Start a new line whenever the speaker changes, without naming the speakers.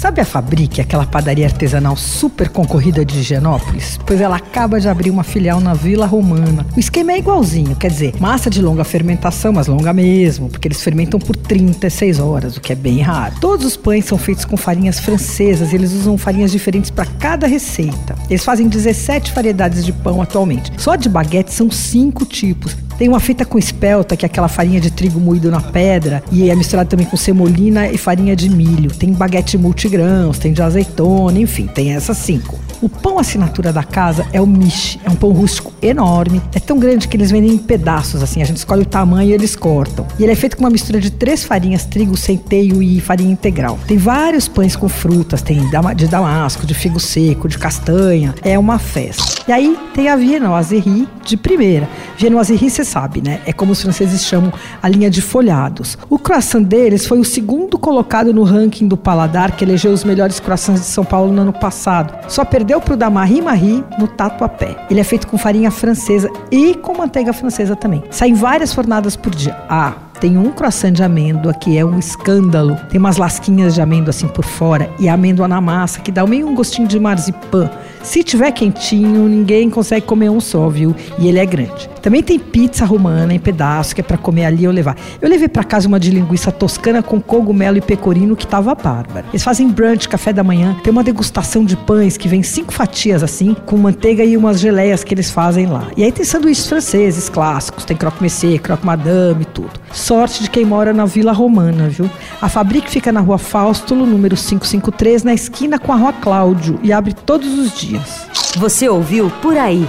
Sabe a Fabrique, aquela padaria artesanal super concorrida de Higienópolis? Pois ela acaba de abrir uma filial na Vila Romana. O esquema é igualzinho, quer dizer, massa de longa fermentação, mas longa mesmo, porque eles fermentam por 36 horas, o que é bem raro. Todos os pães são feitos com farinhas francesas eles usam farinhas diferentes para cada receita. Eles fazem 17 variedades de pão atualmente. Só de baguete são cinco tipos. Tem uma feita com espelta, que é aquela farinha de trigo moído na pedra, e é misturado também com semolina e farinha de milho. Tem baguete multigrãos, tem de azeitona, enfim, tem essas cinco. O pão assinatura da casa é o miche, é um pão rústico enorme, é tão grande que eles vendem em pedaços, assim, a gente escolhe o tamanho e eles cortam. E ele é feito com uma mistura de três farinhas, trigo, centeio e farinha integral. Tem vários pães com frutas, tem de damasco, de figo seco, de castanha, é uma festa. E aí tem a viennoiserie de primeira. Viennoiserie, você sabe, né? É como os franceses chamam a linha de folhados. O croissant deles foi o segundo colocado no ranking do Paladar, que elegeu os melhores croissants de São Paulo no ano passado. Só perdeu para o da Marie Marie no tatuapé. Ele é feito com farinha francesa e com manteiga francesa também. Saem várias fornadas por dia. Ah, tem um croissant de amêndoa que é um escândalo. Tem umas lasquinhas de amêndoa assim por fora e amêndoa na massa que dá meio um gostinho de marzipan. Se tiver quentinho, ninguém consegue comer um só, viu? E ele é grande. Também tem pizza romana em pedaço, que é para comer ali ou levar. Eu levei para casa uma de linguiça toscana com cogumelo e pecorino que tava bárbara. Eles fazem brunch, café da manhã, tem uma degustação de pães que vem cinco fatias assim, com manteiga e umas geleias que eles fazem lá. E aí tem sanduíches franceses clássicos, tem croque monsieur, croque madame e tudo. Sorte de quem mora na Vila Romana, viu? A fábrica fica na rua Faustulo, número 553, na esquina com a rua Cláudio e abre todos os dias.
Você ouviu Por Aí.